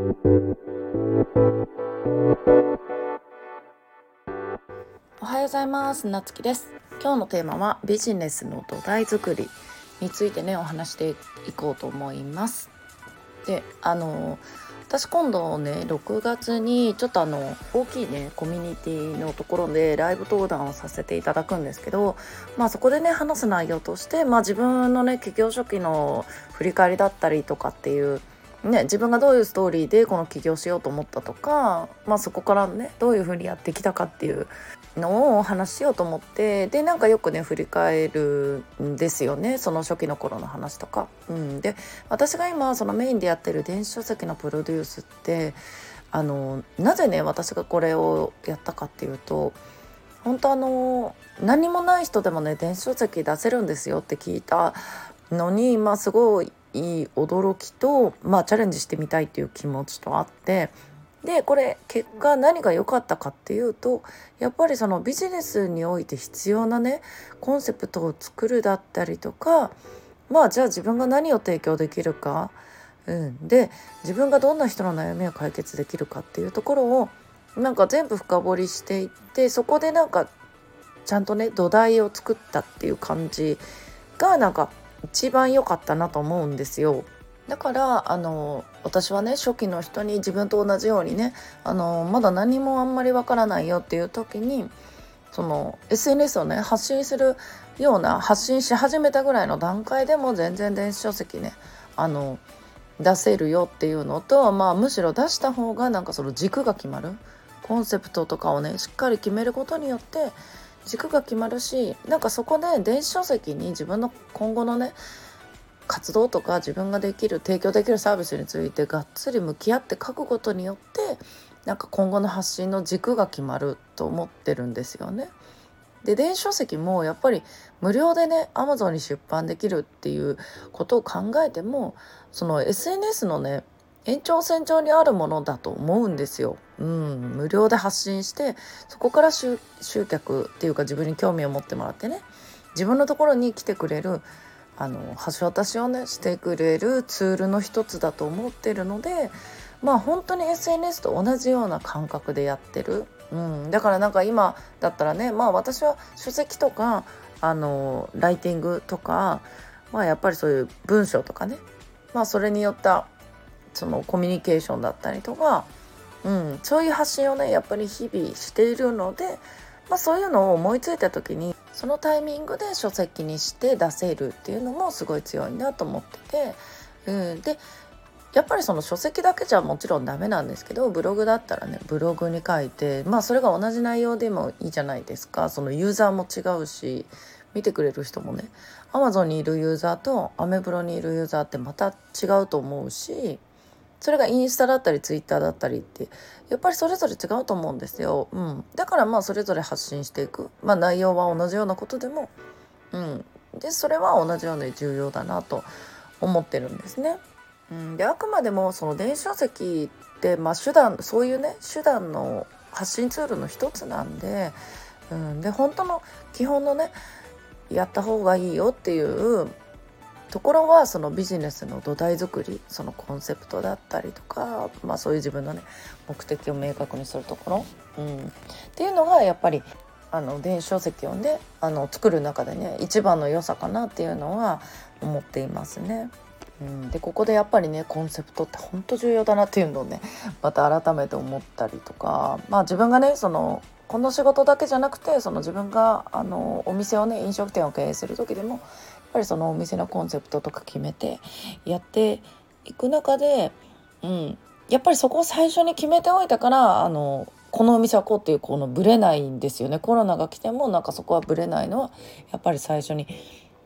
おはようございます。なつきです。今日のテーマはビジネスの土台作りについてねお話していこうと思います。であの私今度ね6月にちょっとあの大きいねコミュニティのところでライブ登壇をさせていただくんですけどまあそこでね話す内容として、まあ、自分のね企業初期の振り返りだったりとかっていうね、自分がどういうストーリーでこの起業しようと思ったとか、まあ、そこからねどういうふうにやってきたかっていうのをお話ししようと思ってでなんかよくね振り返るんですよねその初期の頃の話とか。うん、で私が今そのメインでやってる電子書籍のプロデュースってあのなぜね私がこれをやったかっていうと本当あの何もない人でもね電子書籍出せるんですよって聞いたのにまあすごいいい驚きと、まあ、チャレンジしてみたいっていう気持ちとあってでこれ結果何が良かったかっていうとやっぱりそのビジネスにおいて必要なねコンセプトを作るだったりとかまあじゃあ自分が何を提供できるか、うん、で自分がどんな人の悩みを解決できるかっていうところをなんか全部深掘りしていってそこでなんかちゃんとね土台を作ったっていう感じがなんか一番良かったなと思うんですよ。だからあの私はね初期の人に自分と同じようにねあのまだ何もあんまりわからないよっていう時にその SNS をね発信するような発信し始めたぐらいの段階でも全然電子書籍ねあの出せるよっていうのと、まあ、むしろ出した方がなんかその軸が決まるコンセプトとかをねしっかり決めることによって軸が決まるしなんかそこで電子書籍に自分の今後のね活動とか自分ができる提供できるサービスについてがっつり向き合って書くことによってなんか今後の発信の軸が決まると思ってるんですよね。で電子書籍もやっぱり無料でね Amazon に出版できるっていうことを考えてもその SNS のね延長線上にあるものだと思うんですよ。うん、無料で発信してそこから集客っていうか自分に興味を持ってもらってね。自分のところに来てくれるあの橋渡しをねしてくれるツールの一つだと思ってるのでまあ本当に SNS と同じような感覚でやってる、うん、だからなんか今だったらねまあ私は書籍とかあのライティングとかまあやっぱりそういう文章とかね。まあそれによったそのコミュニケーションだったりとか、うん、そういう発信をねやっぱり日々しているので、まあ、そういうのを思いついた時にそのタイミングで書籍にして出せるっていうのもすごい強いなと思ってて、うん、でやっぱりその書籍だけじゃもちろんダメなんですけどブログだったらねブログに書いてまあそれが同じ内容でもいいじゃないですか。そのユーザーも違うし見てくれる人もね Amazon にいるユーザーとアメブロにいるユーザーってまた違うと思うしそれがインスタだったりツイッターだったりってやっぱりそれぞれ違うと思うんですよ。うん、だからまあそれぞれ発信していく、まあ、内容は同じようなことでも、うん、でそれは同じように重要だなと思ってるんですね。うん、であくまでもその電子書籍って、まあ、手段そういうね手段の発信ツールの一つなんで,、うん、で本当の基本のねやった方がいいよっていうところはそのビジネスの土台作りそのコンセプトだったりとか、まあ、そういう自分のね目的を明確にするところ、うん、っていうのがやっぱりあの電子書籍をねあの作る中でね一番の良さかなっていうのは思っていますね。うん、でここでやっぱりねコンセプトって本当重要だなっていうのをねまた改めて思ったりとかまあ自分がねそのこの仕事だけじゃなくてその自分があのお店をね飲食店を経営する時でもぱりそのお店のコンセプトとか決めてやっていく中で、うん、やっぱりそこを最初に決めておいたからあのこのお店はこうっていうこのブレないんですよねコロナが来てもなんかそこはブレないのはやっぱり最初に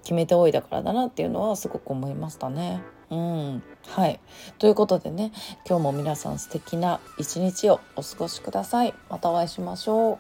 決めておいたからだなっていうのはすごく思いましたね。うん、はいということでね今日も皆さん素敵な一日をお過ごしください。またお会いしましょう。